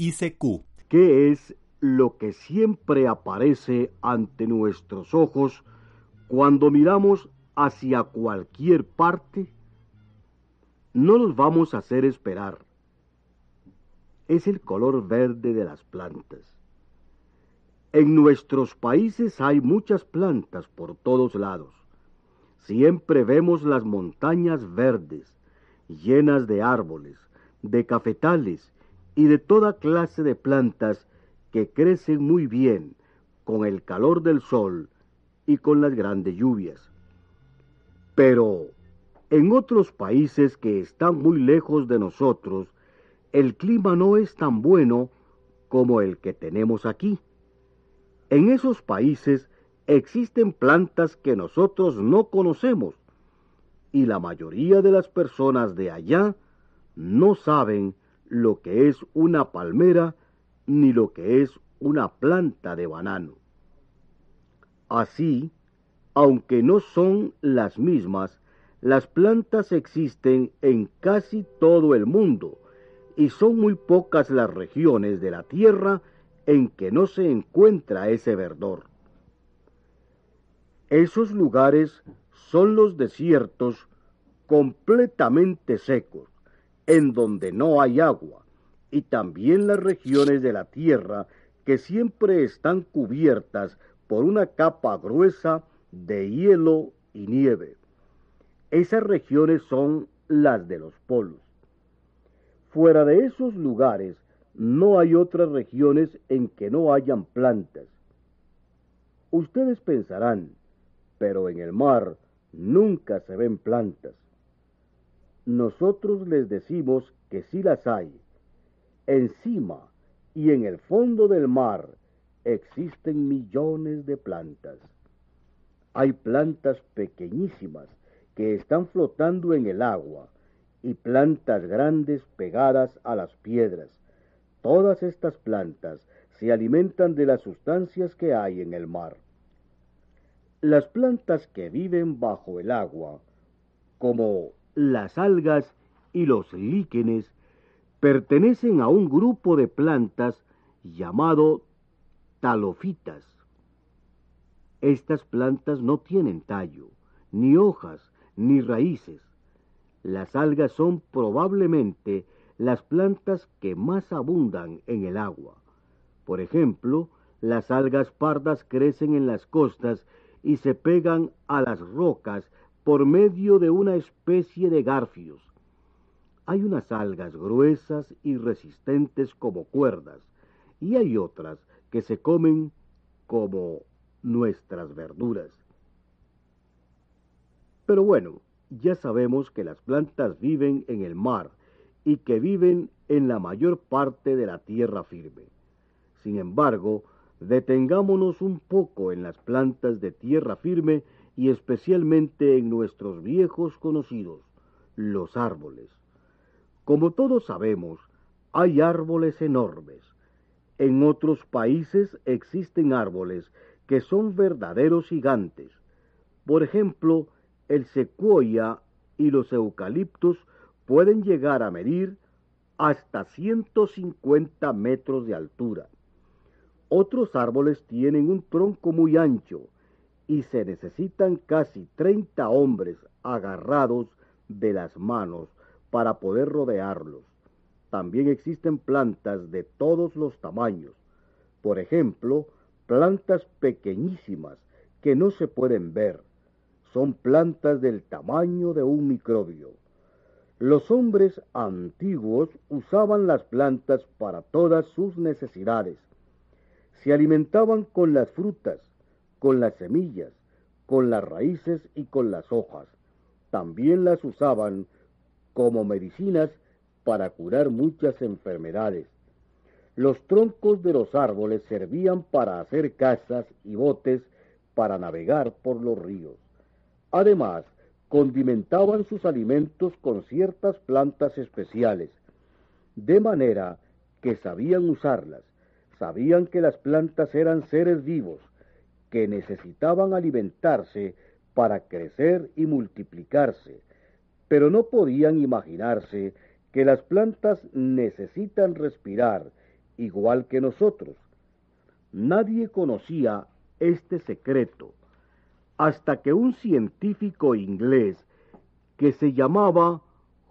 ICQ. ¿Qué es lo que siempre aparece ante nuestros ojos cuando miramos hacia cualquier parte? No nos vamos a hacer esperar. Es el color verde de las plantas. En nuestros países hay muchas plantas por todos lados. Siempre vemos las montañas verdes, llenas de árboles, de cafetales y de toda clase de plantas que crecen muy bien con el calor del sol y con las grandes lluvias. Pero en otros países que están muy lejos de nosotros, el clima no es tan bueno como el que tenemos aquí. En esos países existen plantas que nosotros no conocemos y la mayoría de las personas de allá no saben lo que es una palmera ni lo que es una planta de banano. Así, aunque no son las mismas, las plantas existen en casi todo el mundo y son muy pocas las regiones de la Tierra en que no se encuentra ese verdor. Esos lugares son los desiertos completamente secos, en donde no hay agua, y también las regiones de la tierra que siempre están cubiertas por una capa gruesa de hielo y nieve. Esas regiones son las de los polos. Fuera de esos lugares no hay otras regiones en que no hayan plantas. Ustedes pensarán, pero en el mar nunca se ven plantas. Nosotros les decimos que sí las hay. Encima y en el fondo del mar existen millones de plantas. Hay plantas pequeñísimas que están flotando en el agua y plantas grandes pegadas a las piedras Todas estas plantas se alimentan de las sustancias que hay en el mar. Las plantas que viven bajo el agua, como las algas y los líquenes, pertenecen a un grupo de plantas llamado talofitas. Estas plantas no tienen tallo, ni hojas, ni raíces. Las algas son probablemente las plantas que más abundan en el agua. Por ejemplo, las algas pardas crecen en las costas y se pegan a las rocas por medio de una especie de garfios. Hay unas algas gruesas y resistentes como cuerdas, y hay otras que se comen como nuestras verduras. Pero bueno, ya sabemos que las plantas viven en el mar y que viven en la mayor parte de la tierra firme. Sin embargo, detengámonos un poco en las plantas de tierra firme y especialmente en nuestros viejos conocidos, los árboles. Como todos sabemos, hay árboles enormes. En otros países existen árboles que son verdaderos gigantes. Por ejemplo, el secuoya y los eucaliptos pueden llegar a medir hasta 150 metros de altura. Otros árboles tienen un tronco muy ancho y se necesitan casi 30 hombres agarrados de las manos para poder rodearlos. También existen plantas de todos los tamaños. Por ejemplo, plantas pequeñísimas que no se pueden ver. Son plantas del tamaño de un microbio. Los hombres antiguos usaban las plantas para todas sus necesidades. Se alimentaban con las frutas, con las semillas, con las raíces y con las hojas. También las usaban como medicinas para curar muchas enfermedades. Los troncos de los árboles servían para hacer casas y botes para navegar por los ríos. Además, condimentaban sus alimentos con ciertas plantas especiales, de manera que sabían usarlas, sabían que las plantas eran seres vivos, que necesitaban alimentarse para crecer y multiplicarse, pero no podían imaginarse que las plantas necesitan respirar igual que nosotros. Nadie conocía este secreto hasta que un científico inglés que se llamaba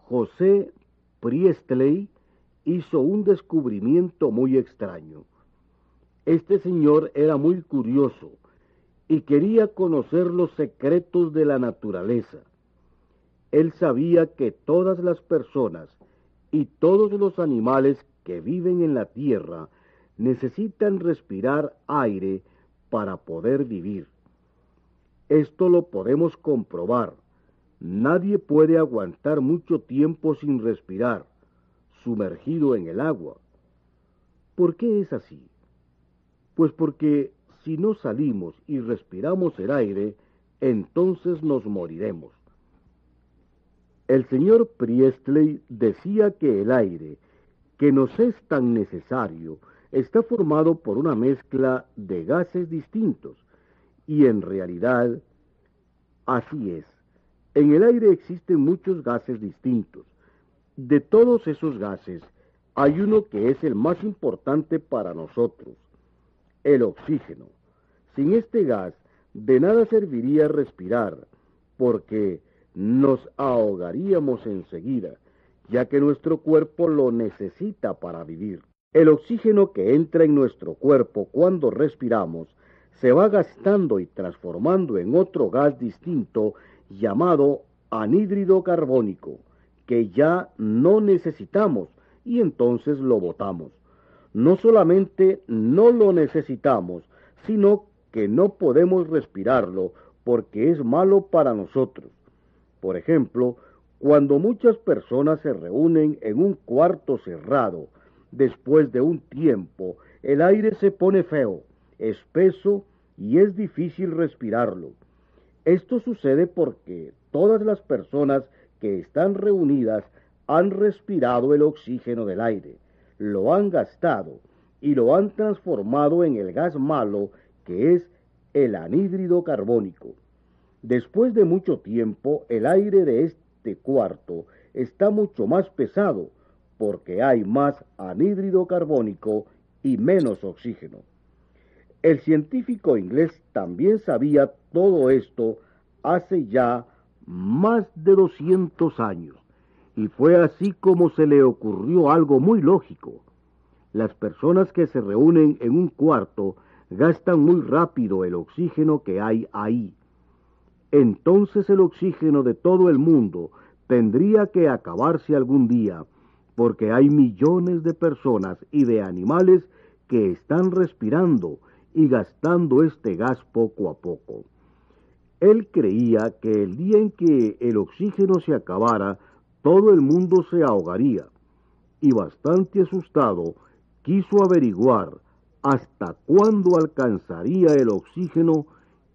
José Priestley hizo un descubrimiento muy extraño. Este señor era muy curioso y quería conocer los secretos de la naturaleza. Él sabía que todas las personas y todos los animales que viven en la tierra necesitan respirar aire para poder vivir. Esto lo podemos comprobar. Nadie puede aguantar mucho tiempo sin respirar, sumergido en el agua. ¿Por qué es así? Pues porque si no salimos y respiramos el aire, entonces nos moriremos. El señor Priestley decía que el aire, que nos es tan necesario, está formado por una mezcla de gases distintos, y en realidad, así es. En el aire existen muchos gases distintos. De todos esos gases, hay uno que es el más importante para nosotros, el oxígeno. Sin este gas, de nada serviría respirar, porque nos ahogaríamos enseguida, ya que nuestro cuerpo lo necesita para vivir. El oxígeno que entra en nuestro cuerpo cuando respiramos se va gastando y transformando en otro gas distinto llamado anhídrido carbónico, que ya no necesitamos y entonces lo botamos. No solamente no lo necesitamos, sino que no podemos respirarlo porque es malo para nosotros. Por ejemplo, cuando muchas personas se reúnen en un cuarto cerrado, después de un tiempo, el aire se pone feo espeso y es difícil respirarlo. Esto sucede porque todas las personas que están reunidas han respirado el oxígeno del aire, lo han gastado y lo han transformado en el gas malo que es el anhídrido carbónico. Después de mucho tiempo, el aire de este cuarto está mucho más pesado porque hay más anhídrido carbónico y menos oxígeno. El científico inglés también sabía todo esto hace ya más de 200 años, y fue así como se le ocurrió algo muy lógico. Las personas que se reúnen en un cuarto gastan muy rápido el oxígeno que hay ahí. Entonces el oxígeno de todo el mundo tendría que acabarse algún día, porque hay millones de personas y de animales que están respirando y gastando este gas poco a poco. Él creía que el día en que el oxígeno se acabara, todo el mundo se ahogaría, y bastante asustado, quiso averiguar hasta cuándo alcanzaría el oxígeno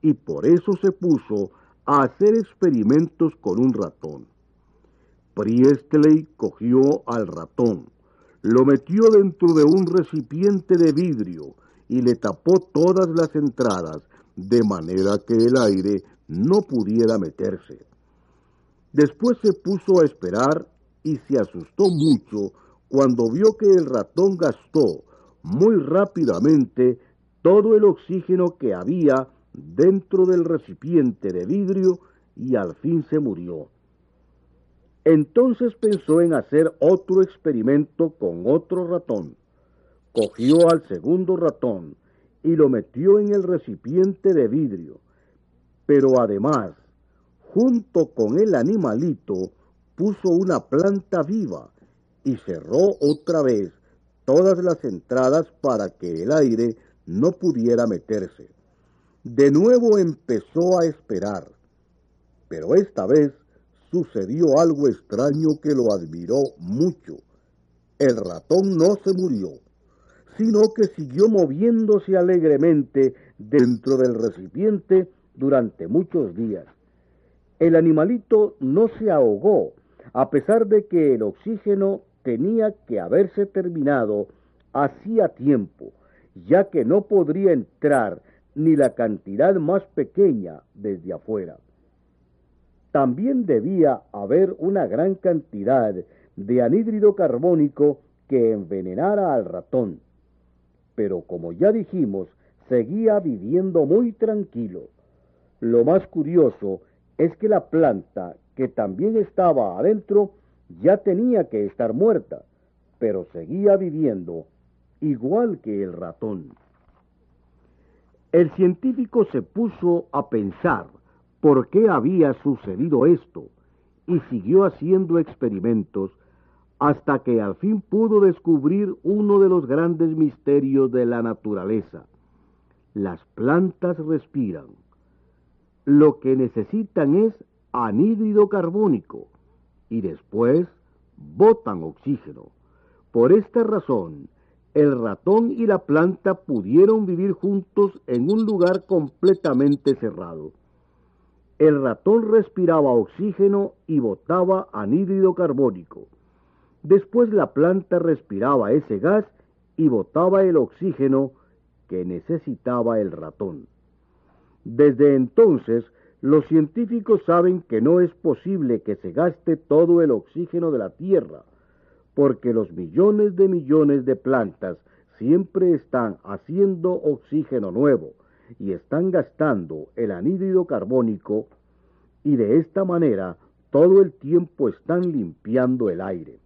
y por eso se puso a hacer experimentos con un ratón. Priestley cogió al ratón, lo metió dentro de un recipiente de vidrio y le tapó todas las entradas, de manera que el aire no pudiera meterse. Después se puso a esperar y se asustó mucho cuando vio que el ratón gastó muy rápidamente todo el oxígeno que había dentro del recipiente de vidrio y al fin se murió. Entonces pensó en hacer otro experimento con otro ratón cogió al segundo ratón y lo metió en el recipiente de vidrio, pero además, junto con el animalito, puso una planta viva y cerró otra vez todas las entradas para que el aire no pudiera meterse. De nuevo empezó a esperar, pero esta vez sucedió algo extraño que lo admiró mucho. El ratón no se murió, sino que siguió moviéndose alegremente dentro del recipiente durante muchos días. El animalito no se ahogó, a pesar de que el oxígeno tenía que haberse terminado hacía tiempo, ya que no podría entrar ni la cantidad más pequeña desde afuera. También debía haber una gran cantidad de anhídrido carbónico que envenenara al ratón. Pero como ya dijimos, seguía viviendo muy tranquilo. Lo más curioso es que la planta, que también estaba adentro, ya tenía que estar muerta, pero seguía viviendo igual que el ratón. El científico se puso a pensar por qué había sucedido esto y siguió haciendo experimentos hasta que al fin pudo descubrir uno de los grandes misterios de la naturaleza. Las plantas respiran. Lo que necesitan es anhídrido carbónico y después botan oxígeno. Por esta razón, el ratón y la planta pudieron vivir juntos en un lugar completamente cerrado. El ratón respiraba oxígeno y botaba anhídrido carbónico. Después la planta respiraba ese gas y botaba el oxígeno que necesitaba el ratón. Desde entonces, los científicos saben que no es posible que se gaste todo el oxígeno de la Tierra, porque los millones de millones de plantas siempre están haciendo oxígeno nuevo y están gastando el anhídrido carbónico y de esta manera todo el tiempo están limpiando el aire.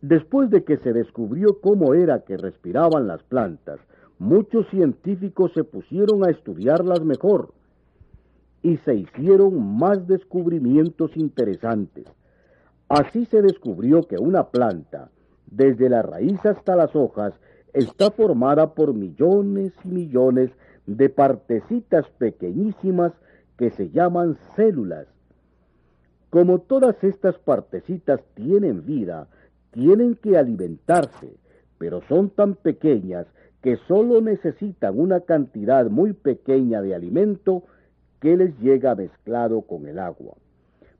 Después de que se descubrió cómo era que respiraban las plantas, muchos científicos se pusieron a estudiarlas mejor y se hicieron más descubrimientos interesantes. Así se descubrió que una planta, desde la raíz hasta las hojas, está formada por millones y millones de partecitas pequeñísimas que se llaman células. Como todas estas partecitas tienen vida, tienen que alimentarse, pero son tan pequeñas que solo necesitan una cantidad muy pequeña de alimento que les llega mezclado con el agua.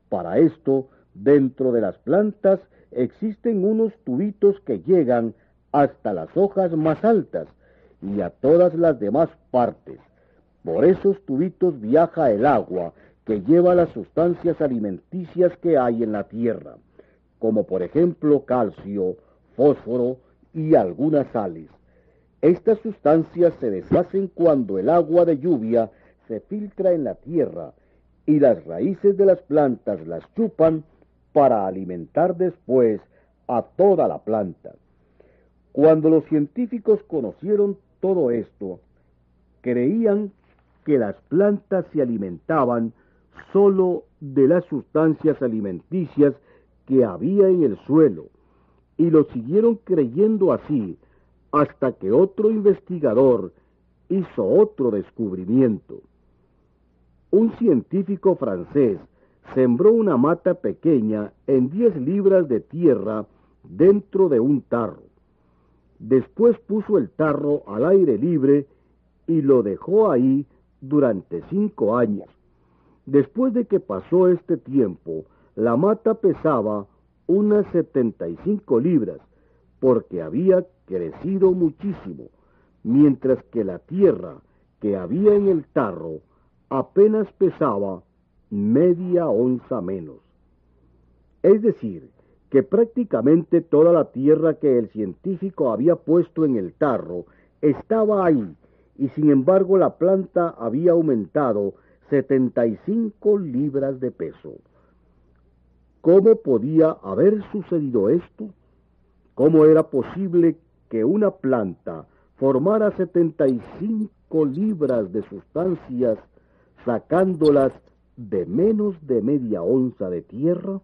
Para esto, dentro de las plantas existen unos tubitos que llegan hasta las hojas más altas y a todas las demás partes. Por esos tubitos viaja el agua que lleva las sustancias alimenticias que hay en la tierra como por ejemplo calcio, fósforo y algunas sales. Estas sustancias se deshacen cuando el agua de lluvia se filtra en la tierra y las raíces de las plantas las chupan para alimentar después a toda la planta. Cuando los científicos conocieron todo esto, creían que las plantas se alimentaban sólo de las sustancias alimenticias que había en el suelo, y lo siguieron creyendo así hasta que otro investigador hizo otro descubrimiento. Un científico francés sembró una mata pequeña en diez libras de tierra dentro de un tarro. Después puso el tarro al aire libre y lo dejó ahí durante cinco años. Después de que pasó este tiempo, la mata pesaba unas 75 libras, porque había crecido muchísimo, mientras que la tierra que había en el tarro apenas pesaba media onza menos. Es decir, que prácticamente toda la tierra que el científico había puesto en el tarro estaba ahí, y sin embargo la planta había aumentado 75 libras de peso. ¿Cómo podía haber sucedido esto? ¿Cómo era posible que una planta formara 75 libras de sustancias sacándolas de menos de media onza de tierra?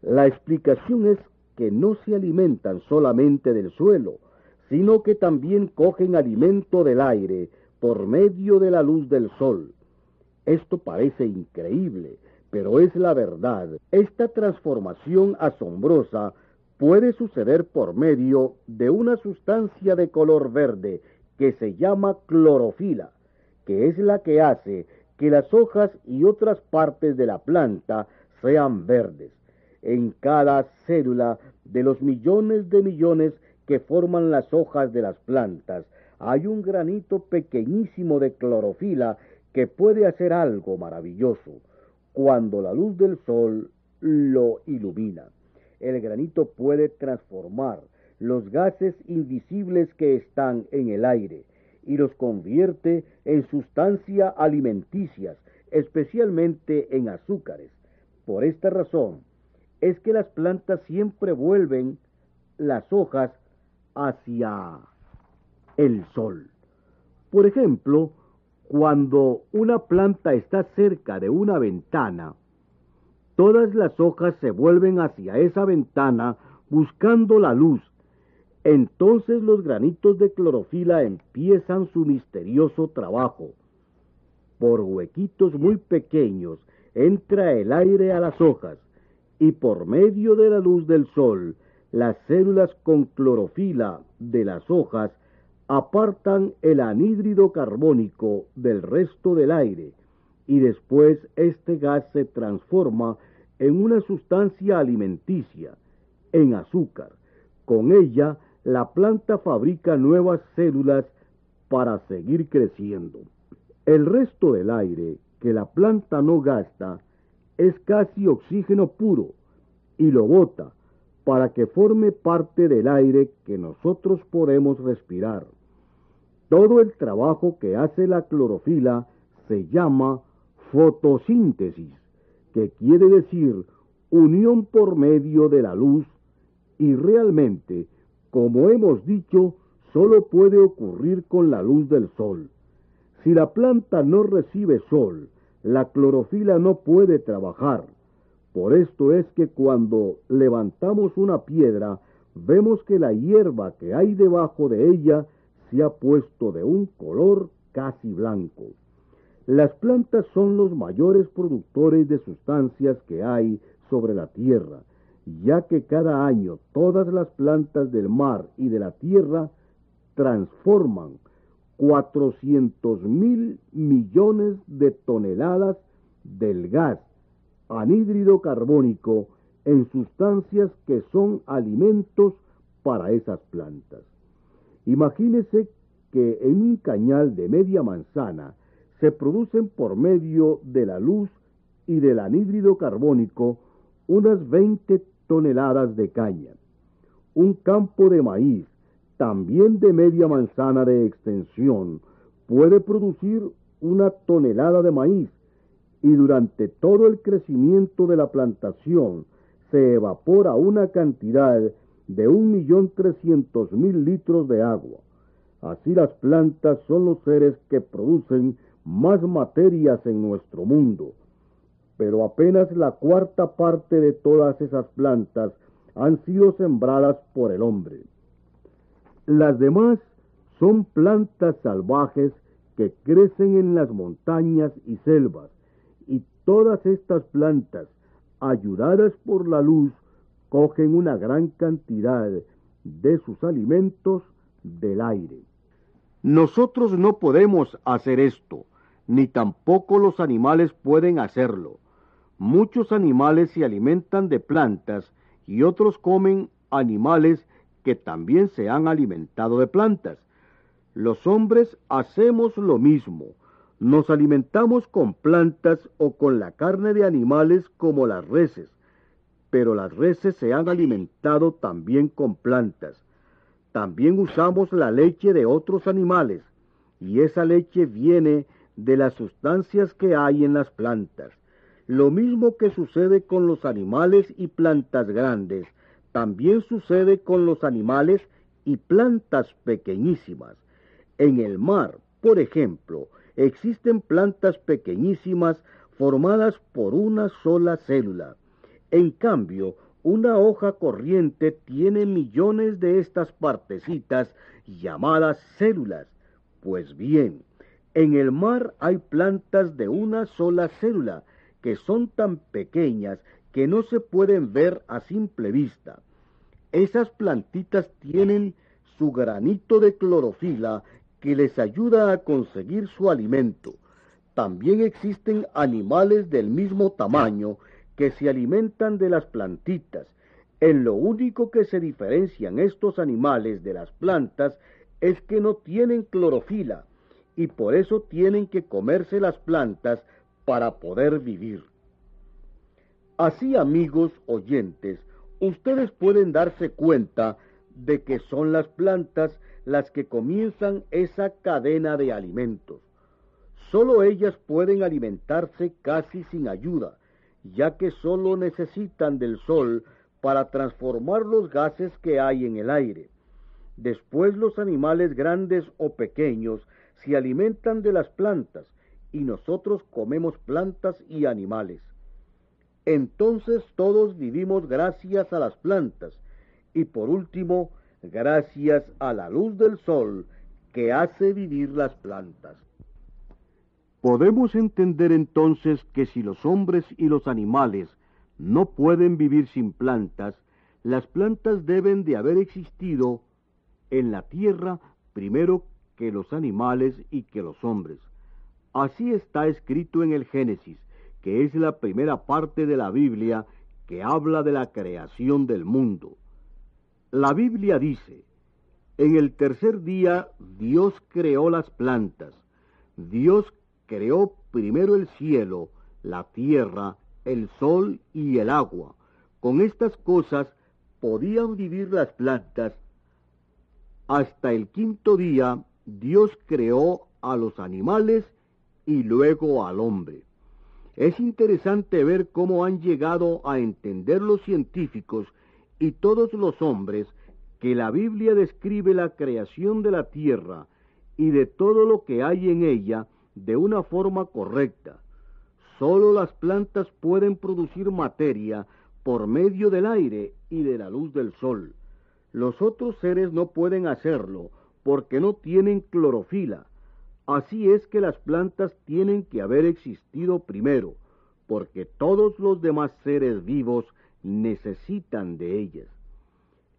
La explicación es que no se alimentan solamente del suelo, sino que también cogen alimento del aire por medio de la luz del sol. Esto parece increíble, pero es la verdad. Esta transformación asombrosa puede suceder por medio de una sustancia de color verde que se llama clorofila, que es la que hace que las hojas y otras partes de la planta sean verdes. En cada célula de los millones de millones que forman las hojas de las plantas, hay un granito pequeñísimo de clorofila que puede hacer algo maravilloso cuando la luz del sol lo ilumina. El granito puede transformar los gases invisibles que están en el aire y los convierte en sustancia alimenticias, especialmente en azúcares. Por esta razón es que las plantas siempre vuelven las hojas hacia el sol. Por ejemplo, cuando una planta está cerca de una ventana, todas las hojas se vuelven hacia esa ventana buscando la luz. Entonces los granitos de clorofila empiezan su misterioso trabajo. Por huequitos muy pequeños entra el aire a las hojas y por medio de la luz del sol, las células con clorofila de las hojas apartan el anhídrido carbónico del resto del aire y después este gas se transforma en una sustancia alimenticia, en azúcar. Con ella la planta fabrica nuevas células para seguir creciendo. El resto del aire que la planta no gasta es casi oxígeno puro y lo bota para que forme parte del aire que nosotros podemos respirar. Todo el trabajo que hace la clorofila se llama fotosíntesis, que quiere decir unión por medio de la luz y realmente, como hemos dicho, solo puede ocurrir con la luz del sol. Si la planta no recibe sol, la clorofila no puede trabajar. Por esto es que cuando levantamos una piedra, vemos que la hierba que hay debajo de ella se ha puesto de un color casi blanco. Las plantas son los mayores productores de sustancias que hay sobre la tierra, ya que cada año todas las plantas del mar y de la tierra transforman 400 mil millones de toneladas del gas anhídrido carbónico en sustancias que son alimentos para esas plantas. Imagínese que en un cañal de media manzana se producen por medio de la luz y del anhídrido carbónico unas 20 toneladas de caña. Un campo de maíz, también de media manzana de extensión, puede producir una tonelada de maíz y durante todo el crecimiento de la plantación se evapora una cantidad de un millón trescientos mil litros de agua. Así las plantas son los seres que producen más materias en nuestro mundo, pero apenas la cuarta parte de todas esas plantas han sido sembradas por el hombre. Las demás son plantas salvajes que crecen en las montañas y selvas, y todas estas plantas, ayudadas por la luz, cogen una gran cantidad de sus alimentos del aire. Nosotros no podemos hacer esto, ni tampoco los animales pueden hacerlo. Muchos animales se alimentan de plantas y otros comen animales que también se han alimentado de plantas. Los hombres hacemos lo mismo. Nos alimentamos con plantas o con la carne de animales como las reses pero las reses se han alimentado también con plantas. También usamos la leche de otros animales, y esa leche viene de las sustancias que hay en las plantas. Lo mismo que sucede con los animales y plantas grandes, también sucede con los animales y plantas pequeñísimas. En el mar, por ejemplo, existen plantas pequeñísimas formadas por una sola célula. En cambio, una hoja corriente tiene millones de estas partecitas llamadas células. Pues bien, en el mar hay plantas de una sola célula que son tan pequeñas que no se pueden ver a simple vista. Esas plantitas tienen su granito de clorofila que les ayuda a conseguir su alimento. También existen animales del mismo tamaño que se alimentan de las plantitas. En lo único que se diferencian estos animales de las plantas es que no tienen clorofila y por eso tienen que comerse las plantas para poder vivir. Así, amigos oyentes, ustedes pueden darse cuenta de que son las plantas las que comienzan esa cadena de alimentos. Solo ellas pueden alimentarse casi sin ayuda, ya que solo necesitan del sol para transformar los gases que hay en el aire. Después los animales grandes o pequeños se alimentan de las plantas y nosotros comemos plantas y animales. Entonces todos vivimos gracias a las plantas y por último gracias a la luz del sol que hace vivir las plantas. Podemos entender entonces que si los hombres y los animales no pueden vivir sin plantas, las plantas deben de haber existido en la tierra primero que los animales y que los hombres. Así está escrito en el Génesis, que es la primera parte de la Biblia que habla de la creación del mundo. La Biblia dice, en el tercer día Dios creó las plantas, Dios creó primero el cielo, la tierra, el sol y el agua. Con estas cosas podían vivir las plantas. Hasta el quinto día Dios creó a los animales y luego al hombre. Es interesante ver cómo han llegado a entender los científicos y todos los hombres que la Biblia describe la creación de la tierra y de todo lo que hay en ella de una forma correcta. Solo las plantas pueden producir materia por medio del aire y de la luz del sol. Los otros seres no pueden hacerlo porque no tienen clorofila. Así es que las plantas tienen que haber existido primero, porque todos los demás seres vivos necesitan de ellas.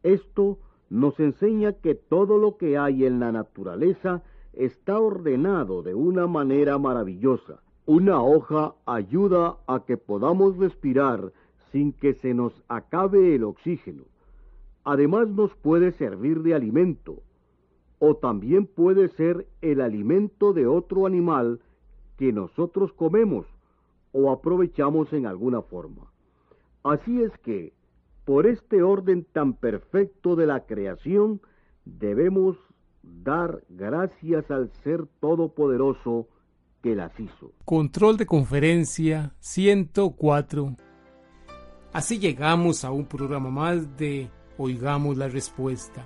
Esto nos enseña que todo lo que hay en la naturaleza está ordenado de una manera maravillosa. Una hoja ayuda a que podamos respirar sin que se nos acabe el oxígeno. Además nos puede servir de alimento o también puede ser el alimento de otro animal que nosotros comemos o aprovechamos en alguna forma. Así es que, por este orden tan perfecto de la creación, debemos dar gracias al Ser Todopoderoso que las hizo. Control de conferencia 104. Así llegamos a un programa más de Oigamos la Respuesta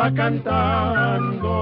va cantando